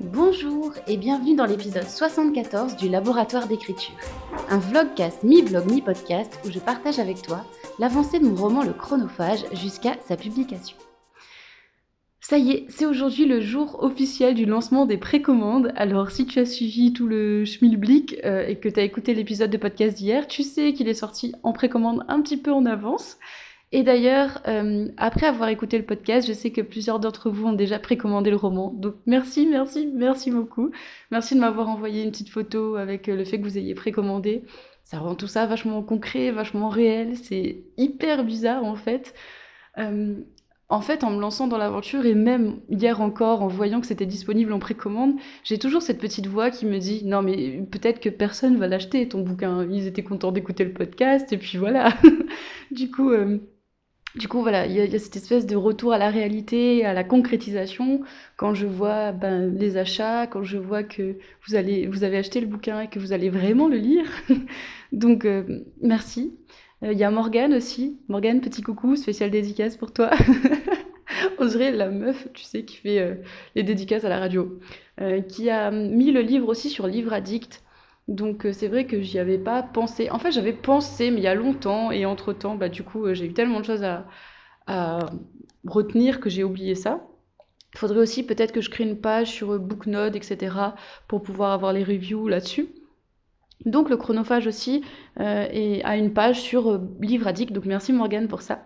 Bonjour et bienvenue dans l'épisode 74 du Laboratoire d'écriture, un vlogcast mi-vlog mi-podcast où je partage avec toi l'avancée de mon roman Le Chronophage jusqu'à sa publication. Ça y est, c'est aujourd'hui le jour officiel du lancement des précommandes. Alors si tu as suivi tout le schmilblick euh, et que tu as écouté l'épisode de podcast d'hier, tu sais qu'il est sorti en précommande un petit peu en avance. Et d'ailleurs, euh, après avoir écouté le podcast, je sais que plusieurs d'entre vous ont déjà précommandé le roman. Donc merci, merci, merci beaucoup. Merci de m'avoir envoyé une petite photo avec euh, le fait que vous ayez précommandé. Ça rend tout ça vachement concret, vachement réel. C'est hyper bizarre en fait. Euh, en fait, en me lançant dans l'aventure et même hier encore en voyant que c'était disponible en précommande, j'ai toujours cette petite voix qui me dit non mais peut-être que personne va l'acheter ton bouquin. Ils étaient contents d'écouter le podcast et puis voilà. du coup. Du coup, voilà, il y, a cette espèce de retour à la réalité, à la concrétisation, quand je vois ben, les achats, quand je vois que vous, allez, vous avez acheté le bouquin et que vous allez vraiment le lire. Donc, euh, merci. Euh, il y a Morgane aussi. Morgane, petit coucou, spécial dédicace pour toi. On dirait la meuf, tu sais, qui fait euh, les dédicaces à la radio. qui a mis le livre aussi sur Livre Addict. Donc euh, c'est vrai que j'y avais pas pensé. En fait, j'avais pensé, mais il y a longtemps, et entre-temps, bah, du coup, euh, j'ai eu tellement de choses à, retenir que j'ai oublié ça. Il faudrait aussi peut-être que je crée une page sur euh, Booknode, etc., pour pouvoir avoir les reviews là-dessus. Donc le chronophage aussi a une page sur Livre donc merci Morgane pour ça.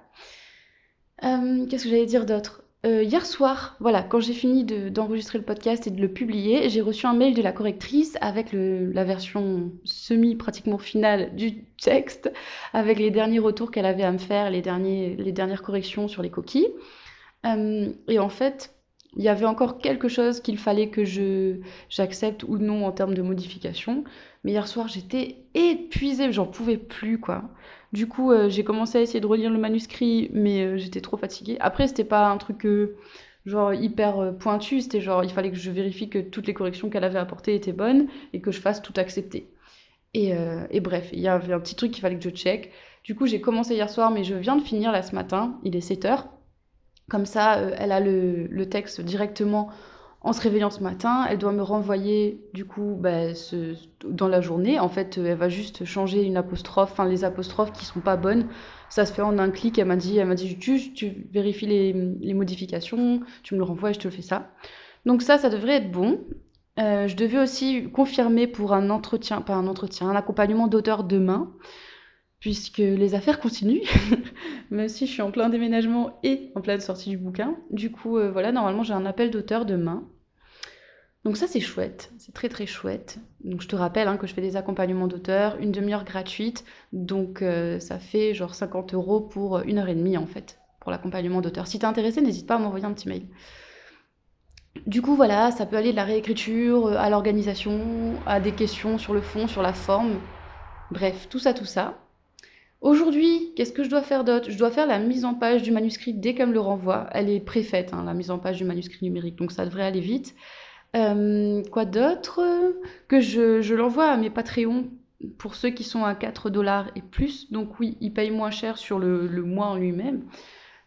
Qu'est-ce que j'allais dire d'autre? Euh, hier soir, voilà, quand j'ai fini d'enregistrer le podcast et de le publier, j'ai reçu un mail de la correctrice avec la version semi pratiquement finale du texte, avec les derniers retours qu'elle avait à me faire, les dernières corrections sur les coquilles. Euh, et en fait, il y avait encore quelque chose qu'il fallait que je j'accepte ou non en termes de modification. Mais hier soir, j'étais épuisée, j'en pouvais plus, quoi. Du coup, euh, j'ai commencé à essayer de relire le manuscrit, mais euh, j'étais trop fatiguée. Après, c'était pas un truc euh, genre hyper pointu, c'était genre il fallait que je vérifie que toutes les corrections qu'elle avait apportées étaient bonnes et que je fasse tout accepter. Et, bref, il y avait un petit truc qu'il fallait que je check. Du coup, j'ai commencé hier soir, mais je viens de finir là ce matin, il est 7 heures. Comme ça, elle a le texte directement en se réveillant ce matin, elle doit me renvoyer du coup bah, dans la journée. En fait, elle va juste changer une apostrophe, enfin les apostrophes qui sont pas bonnes. Ça se fait en un clic. Elle m'a dit, elle m'a dit, tu, tu vérifies les, modifications, tu me le renvoies et je te fais ça. Donc ça, ça devrait être bon. Euh, je devais aussi confirmer pour un entretien, pas un entretien, un accompagnement d'auteur demain puisque les affaires continuent, même si je suis en plein déménagement et en pleine sortie du bouquin. Du coup, euh, voilà, normalement j'ai un appel d'auteur demain. Donc ça c'est chouette, c'est très très chouette. Donc je te rappelle hein, que je fais des accompagnements d'auteur, une demi-heure gratuite, donc euh, ça fait genre 50 euros pour une heure et demie en fait, pour l'accompagnement d'auteur. Si t'es intéressé, n'hésite pas à m'envoyer un petit mail. Du coup voilà, ça peut aller de la réécriture euh, à l'organisation, à des questions sur le fond, sur la forme. Bref, tout ça, tout ça. Aujourd'hui, qu'est-ce que je dois faire d'autre? Je dois faire la mise en page du manuscrit dès qu'elle me le renvoie. Elle est préfaite, hein, la mise en page du manuscrit numérique, donc ça devrait aller vite. Euh, quoi d'autre? Que je, l'envoie à mes Patreons pour ceux qui sont à 4 dollars et plus. Donc oui, ils payent moins cher sur le, mois en lui-même.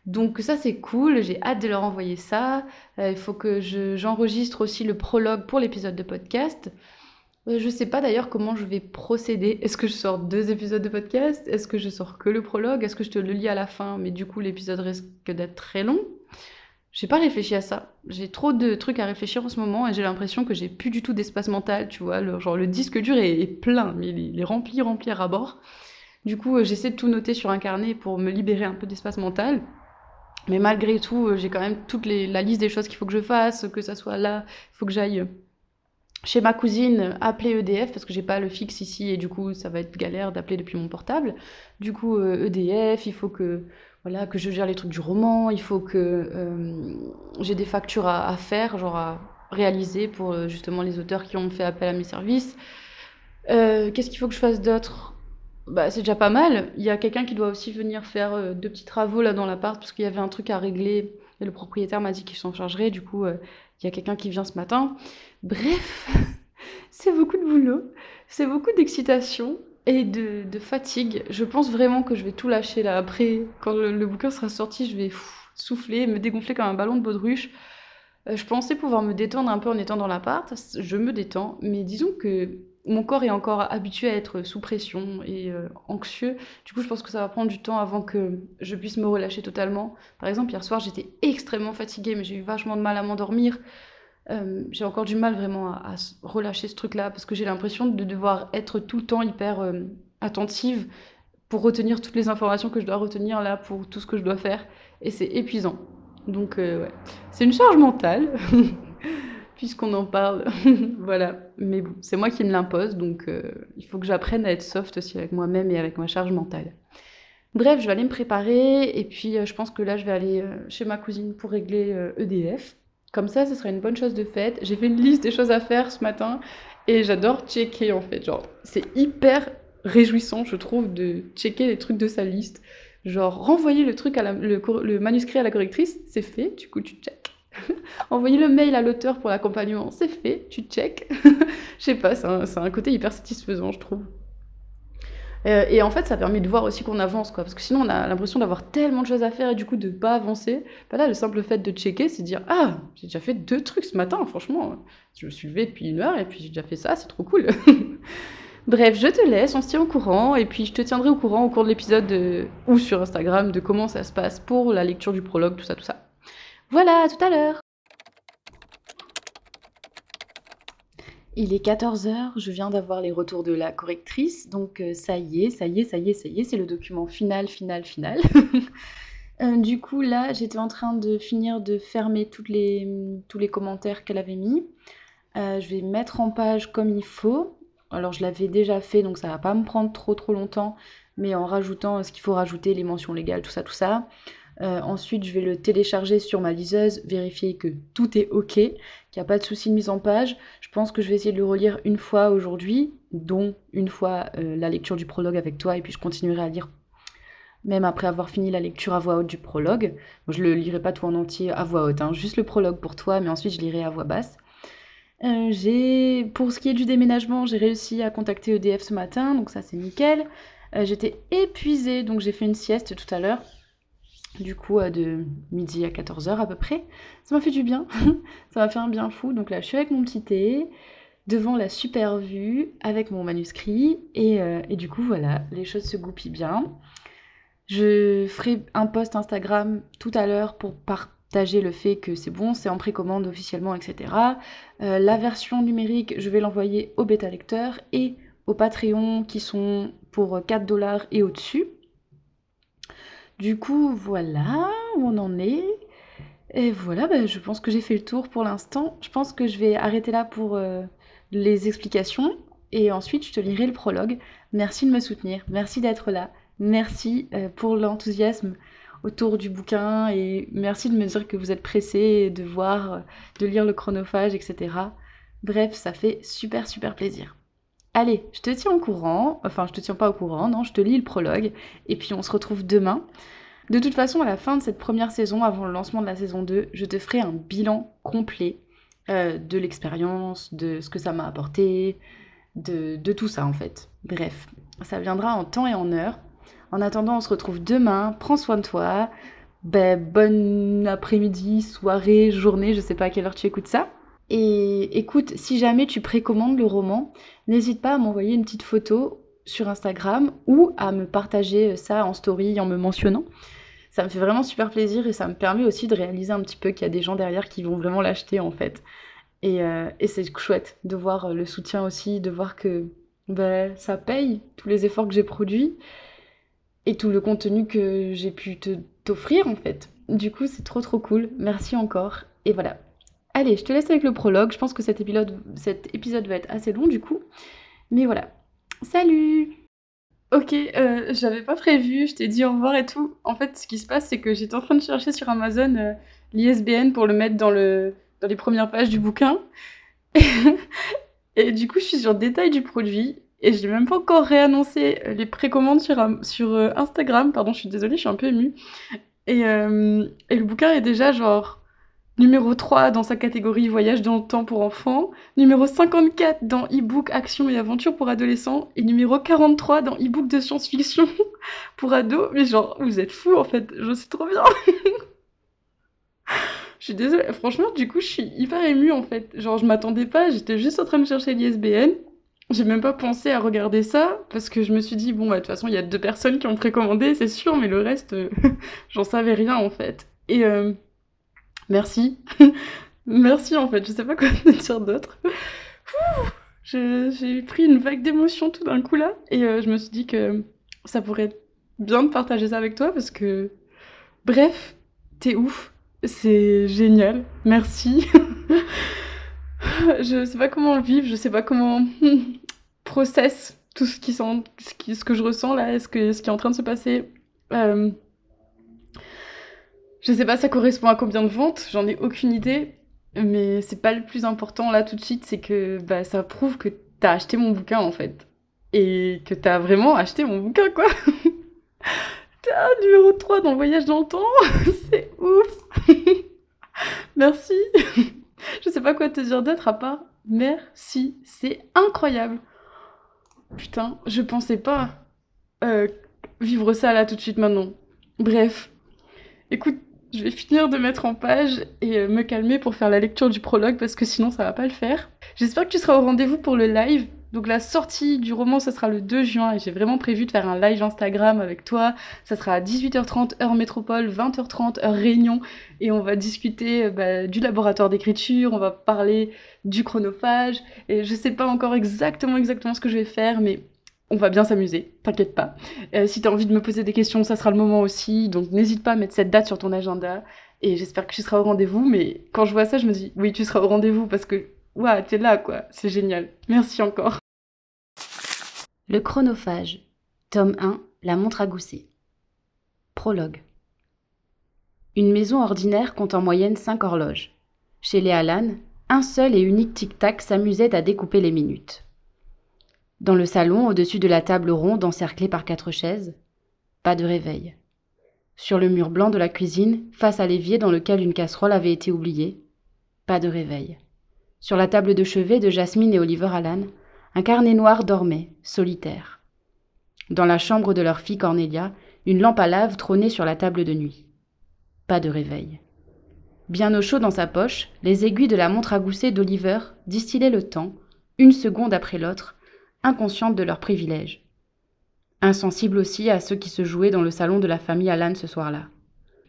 Donc ça c'est cool, j'ai hâte de leur envoyer ça. Euh, il faut que j'enregistre aussi le prologue pour l'épisode de podcast. Euh, je sais pas d'ailleurs comment je vais procéder. Est-ce que je sors deux épisodes de podcast? Est-ce que je sors que le prologue? Est-ce que je te le lis à la fin, mais du coup l'épisode risque d'être très long? J'ai pas réfléchi à ça. J'ai trop de trucs à réfléchir en ce moment et j'ai l'impression que j'ai plus du tout d'espace mental, tu vois. Le, genre le disque dur est, plein, mais il est, rempli, rempli à bord. Du coup, euh, j'essaie de tout noter sur un carnet pour me libérer un peu d'espace mental. Mais malgré tout, euh, j'ai quand même toute la liste des choses qu'il faut que je fasse, que ça soit là, il faut que j'aille chez ma cousine, appeler EDF parce que j'ai pas le fixe ici et du coup ça va être galère d'appeler depuis mon portable. Du coup EDF, euh, e il faut que voilà que je gère les trucs du roman, il faut que euh, j'ai des factures à, faire, genre à réaliser pour euh, justement les auteurs qui ont fait appel à mes services. Qu'est-ce qu'il faut que je fasse d'autre? Bah, c'est déjà pas mal. Il y a quelqu'un qui doit aussi venir faire deux petits travaux là dans l'appart parce qu'il y avait un truc à régler et le propriétaire m'a dit qu'il s'en chargerait. Du coup, il y a quelqu'un qui vient ce matin. Bref, c'est beaucoup de boulot, c'est beaucoup d'excitation et de, fatigue. Je pense vraiment que je vais tout lâcher là. Après, quand le, bouquin sera sorti, je vais souffler, me dégonfler comme un ballon de baudruche. Heu, je pensais pouvoir me détendre un peu en étant dans l'appart, je me détends, mais disons que mon corps est encore habitué à être sous pression et heu, anxieux. Du coup, je pense que ça va prendre du temps avant que je puisse me relâcher totalement. Par exemple, hier soir, j'étais extrêmement fatiguée, mais j'ai eu vachement de mal à m'endormir. Hem, j'ai encore du mal vraiment à relâcher ce truc-là parce que j'ai l'impression de devoir être tout le temps hyper, hem, attentive pour retenir toutes les informations que je dois retenir là, pour tout ce que je dois faire et c'est épuisant. Donc ouais, c'est une charge mentale puisqu'on en parle, voilà. Mais bon, c'est moi qui me l'impose donc heu, il faut que j'apprenne à être soft aussi avec moi-même et avec ma charge mentale. Bref, je vais aller me préparer et puis, heu, je pense que là, je vais aller, heu, chez ma cousine pour régler, EDF. Comme ça, ce sera une bonne chose de faite. J'ai fait une liste des choses à faire ce matin et j'adore checker en fait, genre, c'est hyper réjouissant, je trouve, de checker les trucs de sa liste. Genre, renvoyer le truc à la le le manuscrit à la correctrice, c'est fait, du coup tu check. Envoyer le mail à l'auteur pour l'accompagnement, c'est fait, tu check. Je sais pas, c'est un côté hyper satisfaisant, je trouve. Heu et en fait, ça permet de voir aussi qu'on avance, quoi, parce que sinon on a l'impression d'avoir tellement de choses à faire et du coup de pas avancer. Là, le simple fait de checker, c'est dire: «Ah, j'ai déjà fait 2 trucs ce matin, franchement, je me suis levée depuis 1 heure et puis j'ai déjà fait ça, c'est trop cool». Bref, je te laisse, on se tient au courant et puis je te tiendrai au courant au cours de l'épisode, ou sur Instagram de comment ça se passe pour la lecture du prologue, tout ça, tout ça. Voilà, à tout à l'heure! Il est 14:00, je viens d'avoir les retours de la correctrice, donc heu, ça y est, ça y est, ça y est, ça y est, c'est le document final, final, final. Heu, du coup, là, j'étais en train de finir de fermer toutes les, tous les commentaires qu'elle avait mis. Heu, je vais mettre en page comme il faut. Alors je l'avais déjà fait, donc ça va pas me prendre trop, trop longtemps, mais en rajoutant ce qu'il faut rajouter, les mentions légales, tout ça, tout ça. Heu, ensuite, je vais le télécharger sur ma liseuse, vérifier que tout est OK, qu'il y a pas de souci de mise en page. Je pense que je vais essayer de le relire une fois aujourd'hui, dont une fois, heu, la lecture du prologue avec toi et puis je continuerai à lire même après avoir fini la lecture à voix haute du prologue. Bon, je le lirai pas tout en entier à voix haute, hein, juste le prologue pour toi, mais ensuite je lirai à voix basse. Heu, j'ai pour ce qui est du déménagement, j'ai réussi à contacter EDF ce matin, donc ça c'est nickel. J'étais épuisée, donc j'ai fait une sieste tout à l'heure. Du coup, de midi à 14:00 à peu près. Ça m'a fait du bien, ça m'a fait un bien fou. Donc là, je suis avec mon petit thé, devant la super vue, avec mon manuscrit et heu et du coup, voilà, les choses se goupillent bien. Je ferai un post Instagram tout à l'heure pour partager le fait que c'est bon, c'est en précommande officiellement et cetera. Heu, la version numérique, je vais l'envoyer aux bêta lecteurs et aux Patreon qui sont pour, heu, 4 $ et au-dessus. Du coup, voilà où on en est et voilà, bah, je pense que j'ai fait le tour pour l'instant. Je pense que je vais arrêter là pour, heu, les explications et ensuite je te lirai le prologue. Merci de me soutenir, merci d'être là, merci, heu, pour l'enthousiasme autour du bouquin et merci de me dire que vous êtes pressés de voir, de lire le chronophage et cetera. Bref, ça fait super, super plaisir. Allez, je te tiens au courant, enfin je te tiens pas au courant, non, je te lis le prologue et puis on se retrouve demain. De toute façon, à la fin de cette première saison, avant le lancement de la saison 2, je te ferai un bilan complet, heu, de l'expérience, de ce que ça m'a apporté, de tout ça en fait. Bref, ça viendra en temps et en heure. En attendant, on se retrouve demain. Prends soin de toi. Beh, bon après-midi, soirée, journée, je sais pas à quelle heure tu écoutes ça. Et écoute, si jamais tu précommandes le roman, n'hésite pas à m'envoyer une petite photo sur Instagram ou à me partager, ça en story en me mentionnant. Ça me fait vraiment super plaisir et ça me permet aussi de réaliser un petit peu qu'il y a des gens derrière qui vont vraiment l'acheter en fait. Et et c'est chouette de voir, le soutien aussi, de voir que, bah, ça paye tous les efforts que j'ai produits et tout le contenu que j'ai pu t'offrir en fait. Du coup, c'est trop, trop cool. Merci encore et voilà. Allez, je te laisse avec le prologue. Je pense que cet épisode cet épisode va être assez long du coup. Mais voilà. Salut! OK, heu, j'avais pas prévu, je t'ai dit au revoir et tout. En fait, ce qui se passe, c'est que j'étais en train de chercher sur Amazon, heu, l'ISBN pour le mettre dans le dans les premières pages du bouquin et du coup, je suis sur détail du produit et je l'ai même pas encore réannoncé, les précommandes sur sur, heu, Instagram. Pardon, je suis désolée, je suis un peu émue et hem et le bouquin est déjà genre numéro 3 dans sa catégorie voyage dans le temps pour enfants, numéro 54 dans e-book action et aventure pour adolescents et numéro 43 dans e-book de science-fiction pour ados. Mais genre, vous êtes fous en fait, je sais trop bien. Je suis désolée, franchement, du coup, je suis hyper émue en fait. Genre, je m'attendais pas, j'étais juste en train de chercher l'ISBN. J'ai même pas pensé à regarder ça parce que je me suis dit, bon, bah, de toute façon, il y a deux personnes qui ont précommandé, c'est sûr, mais le reste, euh, j'en savais rien en fait. Et euh, merci. merci en fait, je sais pas quoi te dire d'autre. J'ai pris une vague d'émotions tout d'un coup là et euh, je me suis dit que ça pourrait être bien de partager ça avec toi parce que, bref, t'es ouf, c'est génial, merci. je sais pas comment vivre, je sais pas comment process tout ce, qui sent, ce, ce que je ressens là, ce, que, ce qui est en train de se passer. Euh, je sais pas ça correspond à combien de ventes, j'en ai aucune idée, mais c'est pas le plus important là tout de suite, c'est que bah, ça prouve que t'as acheté mon bouquin en fait. Et que t'as vraiment acheté mon bouquin quoi. t'as numéro 3 dans le voyage dans le temps, c'est ouf. Merci. Je sais pas quoi te dire d'autre à part merci, c'est incroyable. Putain, je pensais pas euh, vivre ça là tout de suite maintenant. Bref, écoute, je vais finir de mettre en page et euh, me calmer pour faire la lecture du prologue parce que sinon ça va pas le faire. J'espère que tu seras au rendez-vous pour le live donc la sortie du roman, ce sera le 2 juin et j'ai vraiment prévu de faire un live Instagram avec toi. Ça sera à 18h30 heure métropole, 20h30 heure réunion et on va discuter euh, bah, du laboratoire d'écriture, on va parler du chronophage et je sais pas encore exactement exactement ce que je vais faire mais on va bien s'amuser, t'inquiète pas. Euh, si tu as envie de me poser des questions, ça sera le moment aussi, donc n'hésite pas à mettre cette date sur ton agenda et j'espère que tu seras au rendez-vous mais quand je vois ça, je me dis oui, tu seras au rendez-vous parce que Ouah, t'es là quoi, c'est génial. Merci encore. Le chronophage. Tome 1. La montre à gousset. Prologue. Une maison ordinaire compte en moyenne cinq horloges. Chez les Alan, un seul et unique tic-tac s'amusait à découper les minutes. Dans le salon, au-dessus de la table ronde encerclée par quatre chaises, pas de réveil. Sur le mur blanc de la cuisine, face à l'évier dans lequel une casserole avait été oubliée, pas de réveil. Sur la table de chevet de Jasmine et Oliver Alan, un carnet noir dormait, solitaire. Dans la chambre de leur fille Cornelia, une lampe à lave trônait sur la table de nuit. Pas de réveil. Bien au chaud dans sa poche, les aiguilles de la montre à gousset d'Oliver distillaient le temps, une seconde après l'autre, inconscientes de leurs privilèges. Insensible aussi à ceux qui se jouaient dans le salon de la famille Alan ce soir-là.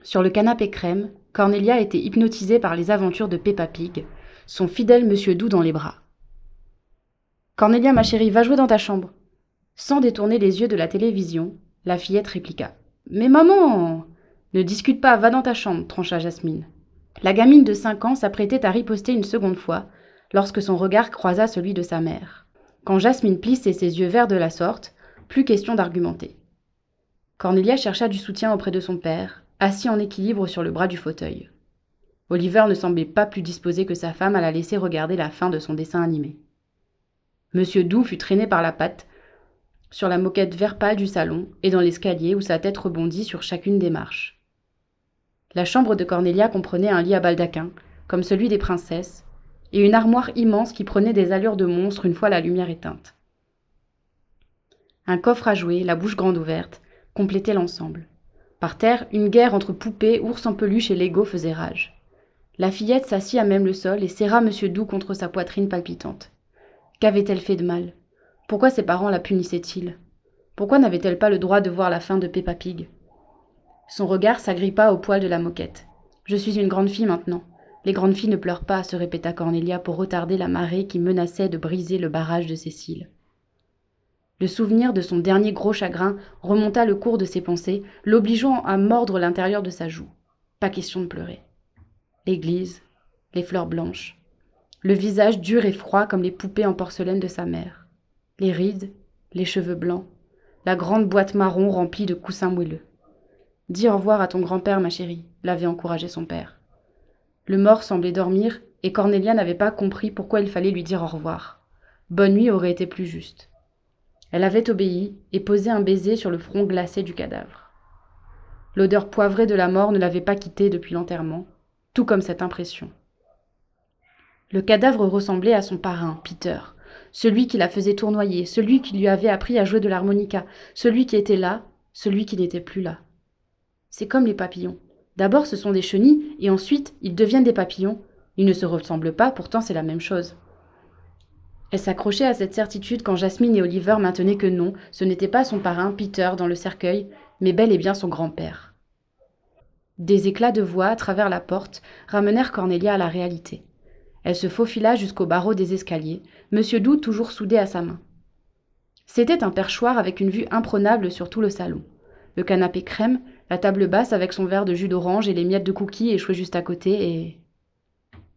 Sur le canapé crème, Cornelia était hypnotisée par les aventures de Peppa Pig, son fidèle Monsieur Doux dans les bras. Cornélia, ma chérie, va jouer dans ta chambre. Sans détourner les yeux de la télévision, la fillette répliqua. Mais maman Ne discute pas, va dans ta chambre, trancha Jasmine. La gamine de cinq ans s'apprêtait à riposter une seconde fois, lorsque son regard croisa celui de sa mère. Quand Jasmine plissait ses yeux verts de la sorte, plus question d'argumenter. Cornelia chercha du soutien auprès de son père, assis en équilibre sur le bras du fauteuil. Oliver ne semblait pas plus disposé que sa femme à la laisser regarder la fin de son dessin animé. Monsieur Doux fut traîné par la patte sur la moquette vert pâle du salon et dans l'escalier où sa tête rebondit sur chacune des marches. La chambre de Cornelia comprenait un lit à baldaquin, comme celui des princesses, et une armoire immense qui prenait des allures de monstre une fois la lumière éteinte. Un coffre à jouer, la bouche grande ouverte, complétait l'ensemble. Par terre, une guerre entre poupées, ours en peluche et Lego faisait rage. La fillette s'assit à même le sol et serra Monsieur Doux contre sa poitrine palpitante. Qu'avait-elle fait de mal? Pourquoi ses parents la punissaient-ils? Pourquoi n'avait-elle pas le droit de voir la fin de Peppa Pig? Son regard s'agrippa au poil de la moquette. Je suis une grande fille maintenant. Les grandes filles ne pleurent pas, se répéta Cornelia pour retarder la marée qui menaçait de briser le barrage de Cécile. Le souvenir de son dernier gros chagrin remonta le cours de ses pensées, l'obligeant à mordre l'intérieur de sa joue. Pas question de pleurer. L'église, les fleurs blanches, le visage dur et froid comme les poupées en porcelaine de sa mère, les rides, les cheveux blancs, la grande boîte marron remplie de coussins moelleux. Dis au revoir à ton grand-père, ma chérie, l'avait encouragé son père. Le mort semblait dormir, et Cornélia n'avait pas compris pourquoi il fallait lui dire au revoir. Bonne nuit aurait été plus juste. Elle avait obéi et posé un baiser sur le front glacé du cadavre. L'odeur poivrée de la mort ne l'avait pas quittée depuis l'enterrement, tout comme cette impression. Le cadavre ressemblait à son parrain, Peter, celui qui la faisait tournoyer, celui qui lui avait appris à jouer de l'harmonica, celui qui était là, celui qui n'était plus là. C'est comme les papillons. D'abord ce sont des chenilles et ensuite ils deviennent des papillons. Ils ne se ressemblent pas, pourtant c'est la même chose. Elle s'accrochait à cette certitude quand Jasmine et Oliver maintenaient que non, ce n'était pas son parrain, Peter, dans le cercueil, mais bel et bien son grand-père. Des éclats de voix à travers la porte ramenèrent Cornelia à la réalité. Elle se faufila jusqu'au barreau des escaliers, Monsieur Doux toujours soudé à sa main. C'était un perchoir avec une vue imprenable sur tout le salon. Le canapé crème, la table basse avec son verre de jus d'orange et les miettes de cookies échouées juste à côté, et.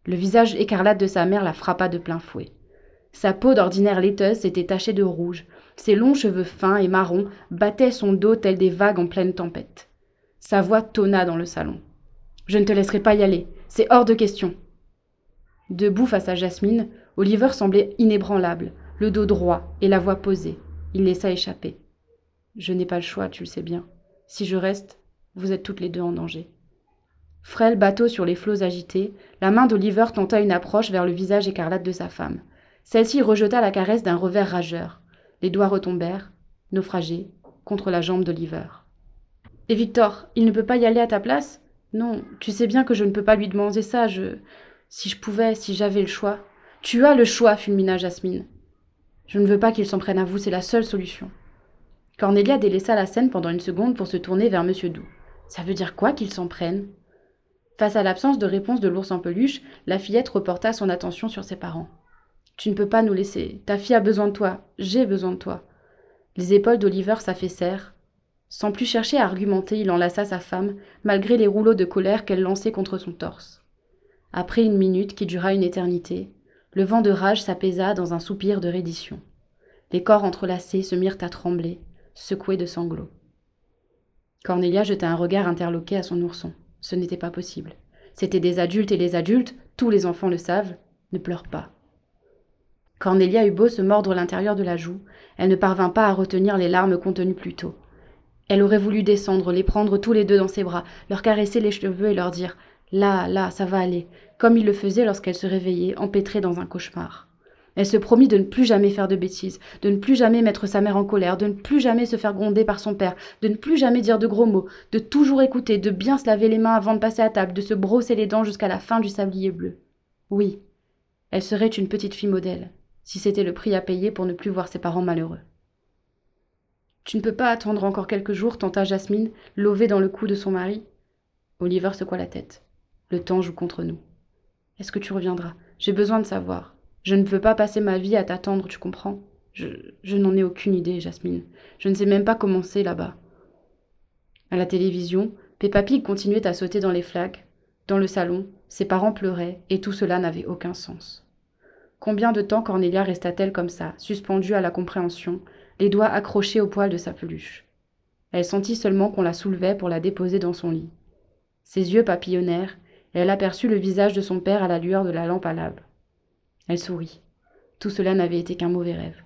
Le visage écarlate de sa mère la frappa de plein fouet. Sa peau d'ordinaire laiteuse s'était tachée de rouge, ses longs cheveux fins et marrons battaient son dos tels des vagues en pleine tempête. Sa voix tonna dans le salon. Je ne te laisserai pas y aller, c'est hors de question. Debout face à Jasmine, Oliver semblait inébranlable, le dos droit et la voix posée. Il laissa échapper. Je n'ai pas le choix, tu le sais bien. Si je reste, vous êtes toutes les deux en danger. Frêle bateau sur les flots agités, la main d'Oliver tenta une approche vers le visage écarlate de sa femme. Celle-ci rejeta la caresse d'un revers rageur. Les doigts retombèrent, naufragés, contre la jambe d'Oliver. Et Victor, il ne peut pas y aller à ta place? Non, tu sais bien que je ne peux pas lui demander ça, je. Si je pouvais, si j'avais le choix. Tu as le choix, fulmina Jasmine. Je ne veux pas qu'il s'en prenne à vous, c'est la seule solution. Cornelia délaissa la scène pendant une seconde pour se tourner vers Monsieur Doux. Ça veut dire quoi qu'il s'en prenne Face à l'absence de réponse de l'ours en peluche, la fillette reporta son attention sur ses parents. Tu ne peux pas nous laisser. Ta fille a besoin de toi. J'ai besoin de toi. Les épaules d'Oliver s'affaissèrent. Sans plus chercher à argumenter, il enlaça sa femme, malgré les rouleaux de colère qu'elle lançait contre son torse. Après une minute qui dura une éternité, le vent de rage s'apaisa dans un soupir de reddition. Les corps entrelacés se mirent à trembler, secoué de sanglots. Cornelia jeta un regard interloqué à son ourson. Ce n'était pas possible. C'étaient des adultes et les adultes, tous les enfants le savent, ne pleurent pas. Cornelia eut beau se mordre l'intérieur de la joue, elle ne parvint pas à retenir les larmes contenues plus tôt. Elle aurait voulu descendre, les prendre tous les deux dans ses bras, leur caresser les cheveux et leur dire Là, là, ça va aller, comme il le faisait lorsqu'elle se réveillait, empêtrée dans un cauchemar. Elle se promit de ne plus jamais faire de bêtises, de ne plus jamais mettre sa mère en colère, de ne plus jamais se faire gronder par son père, de ne plus jamais dire de gros mots, de toujours écouter, de bien se laver les mains avant de passer à table, de se brosser les dents jusqu'à la fin du sablier bleu. Oui, elle serait une petite fille modèle, si c'était le prix à payer pour ne plus voir ses parents malheureux. Tu ne peux pas attendre encore quelques jours, tenta Jasmine, lovée dans le cou de son mari. Oliver secoua la tête. Le temps joue contre nous. Est-ce que tu reviendras? J'ai besoin de savoir. Je ne veux pas passer ma vie à t'attendre, tu comprends? Je, je n'en ai aucune idée, Jasmine. Je ne sais même pas comment c'est là-bas. À la télévision, Peppa Pig continuait à sauter dans les flaques. Dans le salon, ses parents pleuraient, et tout cela n'avait aucun sens. Combien de temps Cornelia resta-t-elle comme ça, suspendue à la compréhension, les doigts accrochés au poil de sa peluche? Elle sentit seulement qu'on la soulevait pour la déposer dans son lit. Ses yeux papillonnèrent, et elle aperçut le visage de son père à la lueur de la lampe à lave. Elle sourit. Tout cela n'avait été qu'un mauvais rêve.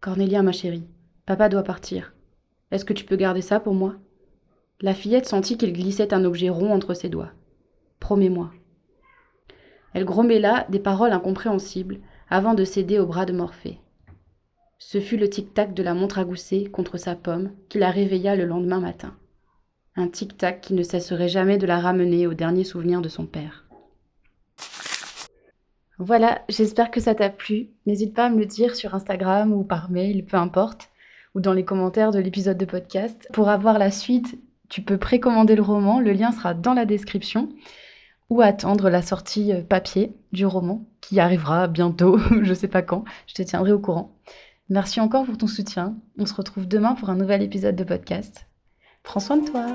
Cornélia, ma chérie, papa doit partir. Est-ce que tu peux garder ça pour moi? La fillette sentit qu'il glissait un objet rond entre ses doigts. Promets-moi. Elle grommela des paroles incompréhensibles avant de céder au bras de Morphée. Ce fut le tic-tac de la montre à gousset contre sa pomme qui la réveilla le lendemain matin. Un tic-tac qui ne cesserait jamais de la ramener au dernier souvenir de son père. Voilà, j'espère que ça t'a plu. N'hésite pas à me le dire sur Instagram ou par mail, peu importe, ou dans les commentaires de l'épisode de podcast. Pour avoir la suite, tu peux précommander le roman, le lien sera dans la description, ou attendre la sortie euh, papier du roman, qui arrivera bientôt, je sais pas quand, je te tiendrai au courant. Merci encore pour ton soutien. On se retrouve demain pour un nouvel épisode de podcast. Prends soin de toi.